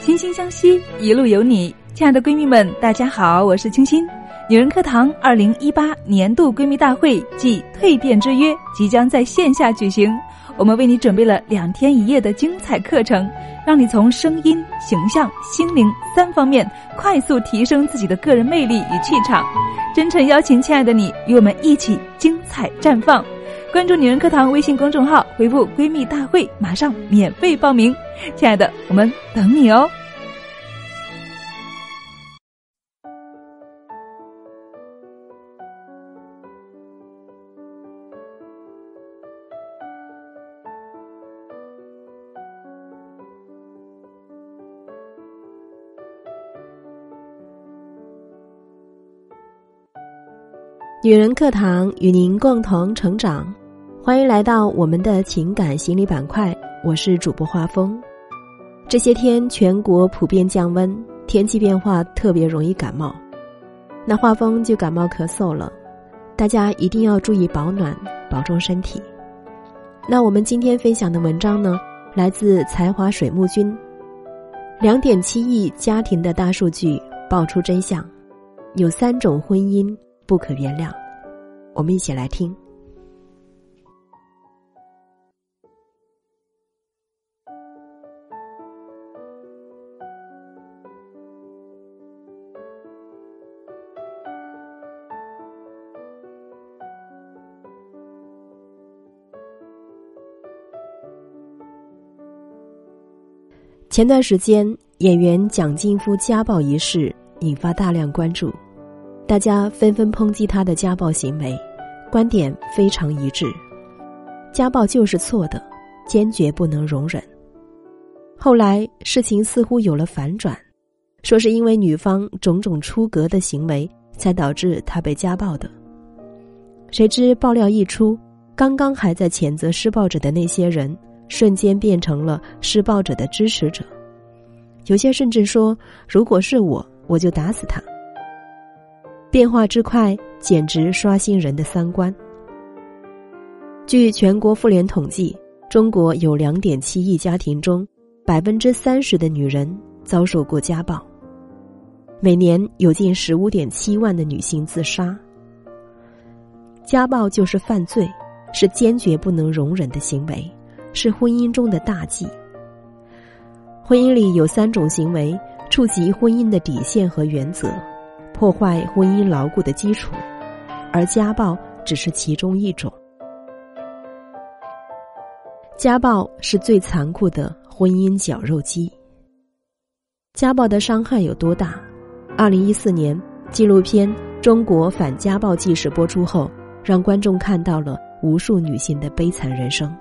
惺惺相惜，一路有你。亲爱的闺蜜们，大家好，我是清新。女人课堂二零一八年度闺蜜大会暨蜕变之约即将在线下举行，我们为你准备了两天一夜的精彩课程，让你从声音、形象、心灵三方面快速提升自己的个人魅力与气场。真诚邀请亲爱的你与我们一起精彩绽放。关注女人课堂微信公众号，回复“闺蜜大会”，马上免费报名。亲爱的，我们等你哦。女人课堂与您共同成长，欢迎来到我们的情感心理板块。我是主播画风。这些天全国普遍降温，天气变化特别容易感冒，那画风就感冒咳嗽了。大家一定要注意保暖，保重身体。那我们今天分享的文章呢，来自才华水木君。两点七亿家庭的大数据爆出真相，有三种婚姻。不可原谅，我们一起来听。前段时间，演员蒋劲夫家暴一事引发大量关注。大家纷纷抨击他的家暴行为，观点非常一致：家暴就是错的，坚决不能容忍。后来事情似乎有了反转，说是因为女方种种出格的行为，才导致他被家暴的。谁知爆料一出，刚刚还在谴责施暴者的那些人，瞬间变成了施暴者的支持者。有些甚至说：“如果是我，我就打死他。”变化之快，简直刷新人的三观。据全国妇联统计，中国有两点七亿家庭中，百分之三十的女人遭受过家暴。每年有近十五点七万的女性自杀。家暴就是犯罪，是坚决不能容忍的行为，是婚姻中的大忌。婚姻里有三种行为触及婚姻的底线和原则。破坏婚姻牢固的基础，而家暴只是其中一种。家暴是最残酷的婚姻绞肉机。家暴的伤害有多大？二零一四年纪录片《中国反家暴纪实》播出后，让观众看到了无数女性的悲惨人生。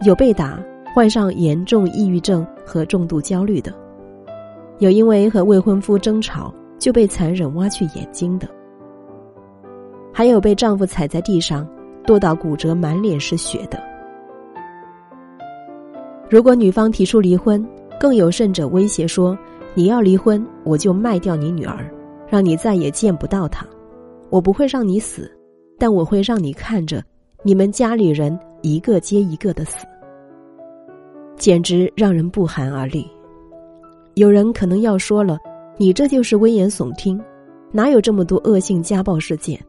有被打、患上严重抑郁症和重度焦虑的，有因为和未婚夫争吵。就被残忍挖去眼睛的，还有被丈夫踩在地上剁到骨折、满脸是血的。如果女方提出离婚，更有甚者威胁说：“你要离婚，我就卖掉你女儿，让你再也见不到她。我不会让你死，但我会让你看着你们家里人一个接一个的死。”简直让人不寒而栗。有人可能要说了。你这就是危言耸听，哪有这么多恶性家暴事件？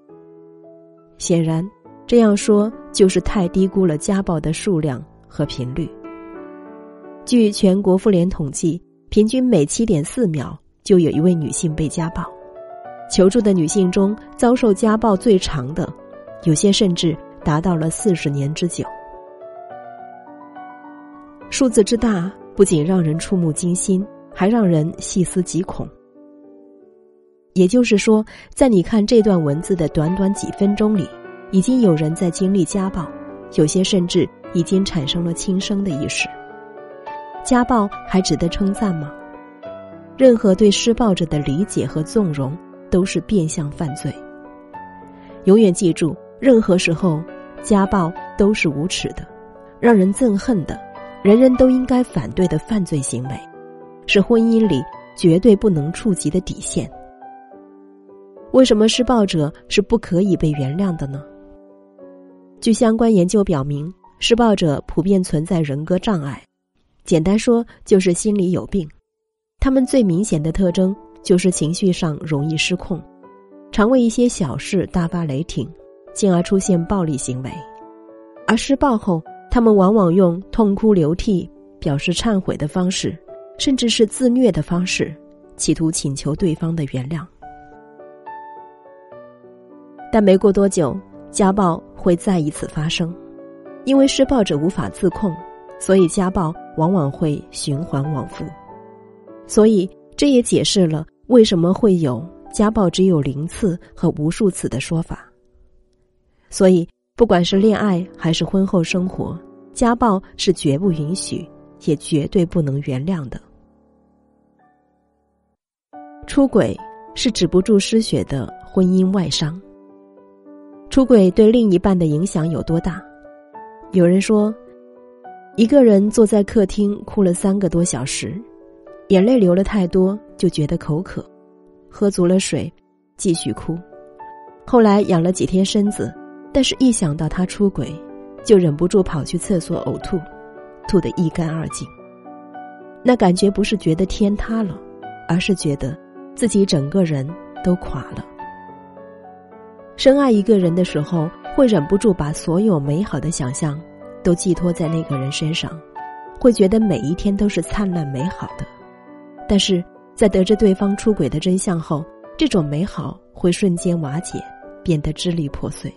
显然，这样说就是太低估了家暴的数量和频率。据全国妇联统计，平均每七点四秒就有一位女性被家暴。求助的女性中，遭受家暴最长的，有些甚至达到了四十年之久。数字之大，不仅让人触目惊心。还让人细思极恐。也就是说，在你看这段文字的短短几分钟里，已经有人在经历家暴，有些甚至已经产生了轻生的意识。家暴还值得称赞吗？任何对施暴者的理解和纵容都是变相犯罪。永远记住，任何时候家暴都是无耻的，让人憎恨的，人人都应该反对的犯罪行为。是婚姻里绝对不能触及的底线。为什么施暴者是不可以被原谅的呢？据相关研究表明，施暴者普遍存在人格障碍，简单说就是心里有病，他们最明显的特征就是情绪上容易失控，常为一些小事大发雷霆，进而出现暴力行为。而施暴后，他们往往用痛哭流涕、表示忏悔的方式，甚至是自虐的方式，企图请求对方的原谅。但没过多久，家暴会再一次发生，因为施暴者无法自控，所以家暴往往会循环往复。所以，这也解释了为什么会有家暴只有零次和无数次的说法。所以。不管是恋爱还是婚后生活，家暴是绝不允许，也绝对不能原谅的。出轨是止不住失血的婚姻外伤。出轨对另一半的影响有多大？有人说，一个人坐在客厅哭了三个多小时，眼泪流了太多就觉得口渴，喝足了水，继续哭，后来养了几天身子。但是，一想到他出轨，就忍不住跑去厕所呕吐，吐得一干二净。那感觉不是觉得天塌了，而是觉得自己整个人都垮了。深爱一个人的时候，会忍不住把所有美好的想象都寄托在那个人身上，会觉得每一天都是灿烂美好的。但是在得知对方出轨的真相后，这种美好会瞬间瓦解，变得支离破碎。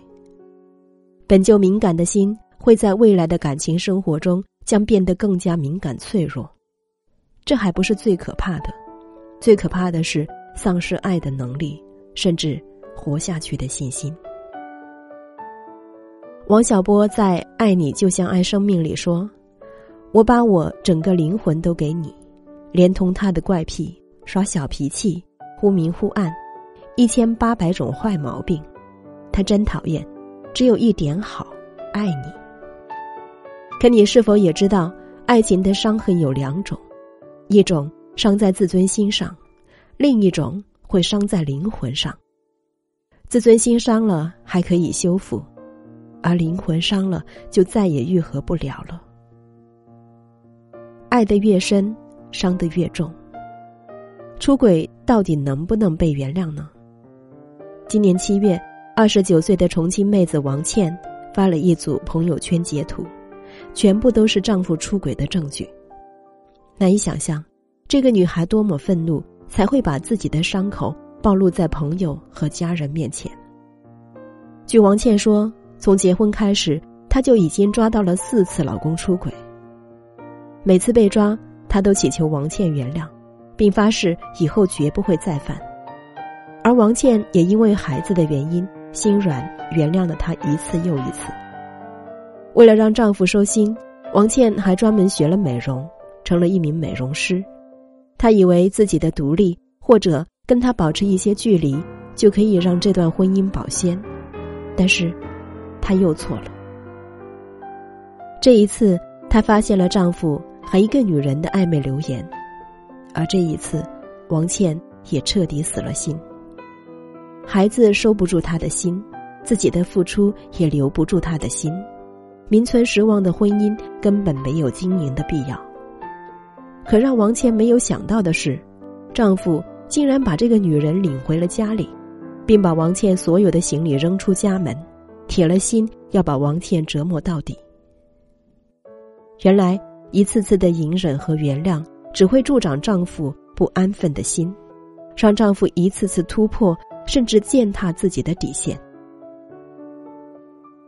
本就敏感的心，会在未来的感情生活中将变得更加敏感脆弱。这还不是最可怕的，最可怕的是丧失爱的能力，甚至活下去的信心。王小波在《爱你就像爱生命》里说：“我把我整个灵魂都给你，连同他的怪癖、耍小脾气、忽明忽暗，一千八百种坏毛病，他真讨厌。”只有一点好，爱你。可你是否也知道，爱情的伤痕有两种，一种伤在自尊心上，另一种会伤在灵魂上。自尊心伤了还可以修复，而灵魂伤了就再也愈合不了了。爱得越深，伤得越重。出轨到底能不能被原谅呢？今年七月。二十九岁的重庆妹子王倩发了一组朋友圈截图，全部都是丈夫出轨的证据。难以想象，这个女孩多么愤怒，才会把自己的伤口暴露在朋友和家人面前。据王倩说，从结婚开始，她就已经抓到了四次老公出轨。每次被抓，她都祈求王倩原谅，并发誓以后绝不会再犯。而王倩也因为孩子的原因。心软，原谅了他一次又一次。为了让丈夫收心，王倩还专门学了美容，成了一名美容师。她以为自己的独立或者跟他保持一些距离，就可以让这段婚姻保鲜。但是，她又错了。这一次，她发现了丈夫和一个女人的暧昧留言，而这一次，王倩也彻底死了心。孩子收不住他的心，自己的付出也留不住他的心，名存实亡的婚姻根本没有经营的必要。可让王倩没有想到的是，丈夫竟然把这个女人领回了家里，并把王倩所有的行李扔出家门，铁了心要把王倩折磨到底。原来一次次的隐忍和原谅，只会助长丈夫不安分的心，让丈夫一次次突破。甚至践踏自己的底线，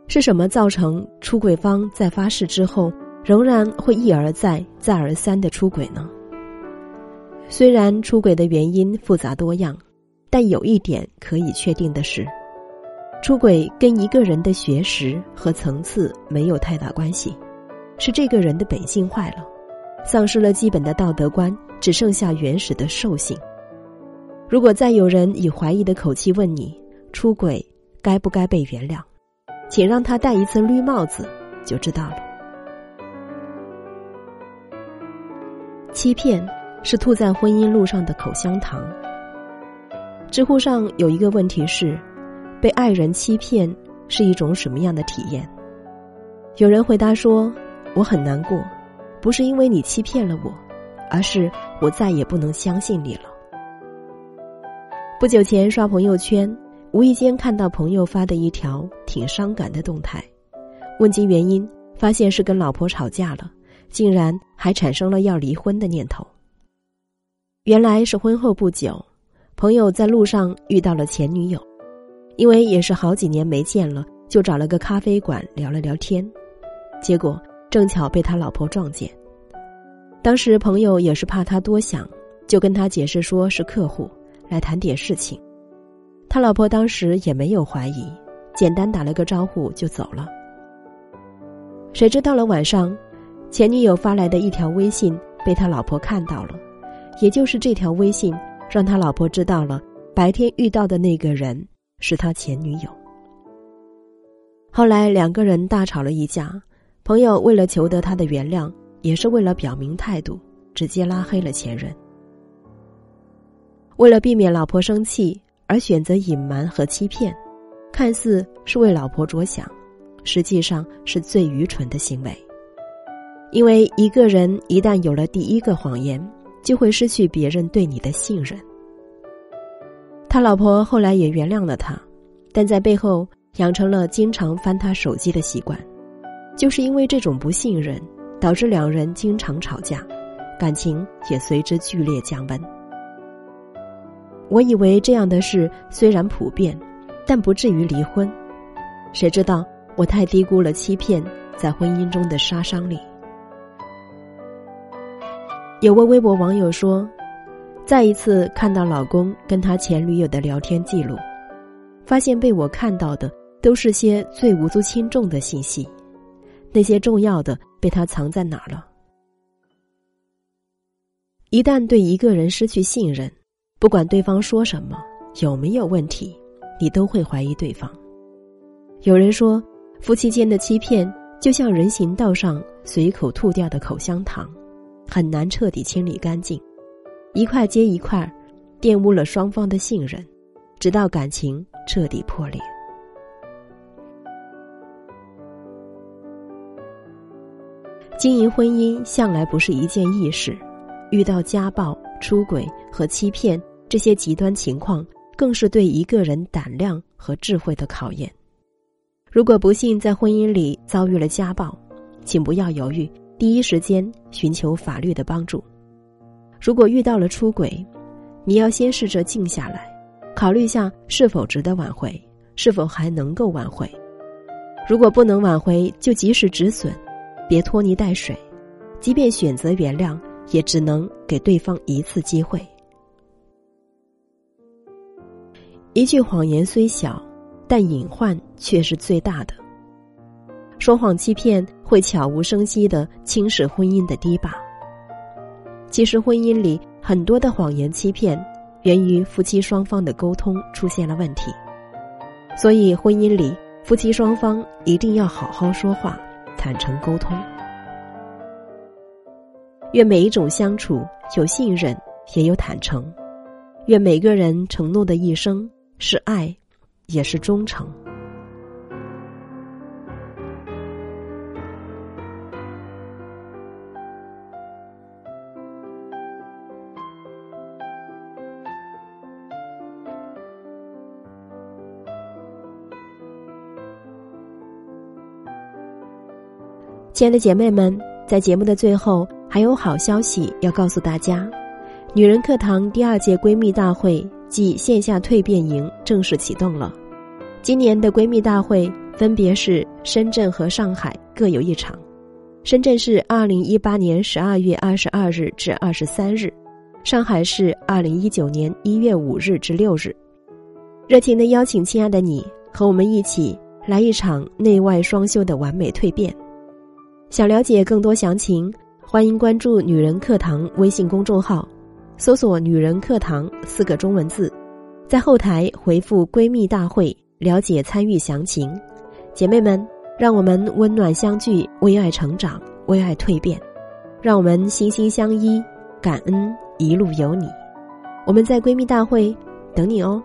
是什么造成出轨方在发誓之后仍然会一而再、再而三的出轨呢？虽然出轨的原因复杂多样，但有一点可以确定的是，出轨跟一个人的学识和层次没有太大关系，是这个人的本性坏了，丧失了基本的道德观，只剩下原始的兽性。如果再有人以怀疑的口气问你出轨该不该被原谅，请让他戴一次绿帽子，就知道了。欺骗是吐在婚姻路上的口香糖。知乎上有一个问题是：被爱人欺骗是一种什么样的体验？有人回答说：“我很难过，不是因为你欺骗了我，而是我再也不能相信你了。不久前刷朋友圈，无意间看到朋友发的一条挺伤感的动态，问及原因，发现是跟老婆吵架了，竟然还产生了要离婚的念头。原来是婚后不久，朋友在路上遇到了前女友，因为也是好几年没见了，就找了个咖啡馆聊了聊天，结果正巧被他老婆撞见。当时朋友也是怕他多想，就跟他解释说是客户。来谈点事情，他老婆当时也没有怀疑，简单打了个招呼就走了。谁知到了晚上，前女友发来的一条微信被他老婆看到了，也就是这条微信让他老婆知道了白天遇到的那个人是他前女友。后来两个人大吵了一架，朋友为了求得他的原谅，也是为了表明态度，直接拉黑了前任。为了避免老婆生气而选择隐瞒和欺骗，看似是为老婆着想，实际上是最愚蠢的行为。因为一个人一旦有了第一个谎言，就会失去别人对你的信任。他老婆后来也原谅了他，但在背后养成了经常翻他手机的习惯，就是因为这种不信任，导致两人经常吵架，感情也随之剧烈降温。我以为这样的事虽然普遍，但不至于离婚。谁知道我太低估了欺骗在婚姻中的杀伤力。有位微博网友说：“再一次看到老公跟他前女友的聊天记录，发现被我看到的都是些最无足轻重的信息，那些重要的被他藏在哪儿了？一旦对一个人失去信任。”不管对方说什么，有没有问题，你都会怀疑对方。有人说，夫妻间的欺骗就像人行道上随口吐掉的口香糖，很难彻底清理干净，一块接一块，玷污了双方的信任，直到感情彻底破裂。经营婚姻向来不是一件易事，遇到家暴、出轨和欺骗。这些极端情况更是对一个人胆量和智慧的考验。如果不幸在婚姻里遭遇了家暴，请不要犹豫，第一时间寻求法律的帮助。如果遇到了出轨，你要先试着静下来，考虑下是否值得挽回，是否还能够挽回。如果不能挽回，就及时止损，别拖泥带水。即便选择原谅，也只能给对方一次机会。一句谎言虽小，但隐患却是最大的。说谎欺骗会悄无声息的侵蚀婚姻的堤坝。其实婚姻里很多的谎言欺骗，源于夫妻双方的沟通出现了问题。所以婚姻里夫妻双方一定要好好说话，坦诚沟通。愿每一种相处有信任，也有坦诚。愿每个人承诺的一生。是爱，也是忠诚。亲爱的姐妹们，在节目的最后，还有好消息要告诉大家：女人课堂第二届闺蜜大会。暨线下蜕变营正式启动了，今年的闺蜜大会分别是深圳和上海各有一场，深圳是二零一八年十二月二十二日至二十三日，上海是二零一九年一月五日至六日。热情的邀请亲爱的你和我们一起来一场内外双修的完美蜕变。想了解更多详情，欢迎关注“女人课堂”微信公众号。搜索“女人课堂”四个中文字，在后台回复“闺蜜大会”了解参与详情。姐妹们，让我们温暖相聚，为爱成长，为爱蜕变。让我们心心相依，感恩一路有你。我们在闺蜜大会等你哦。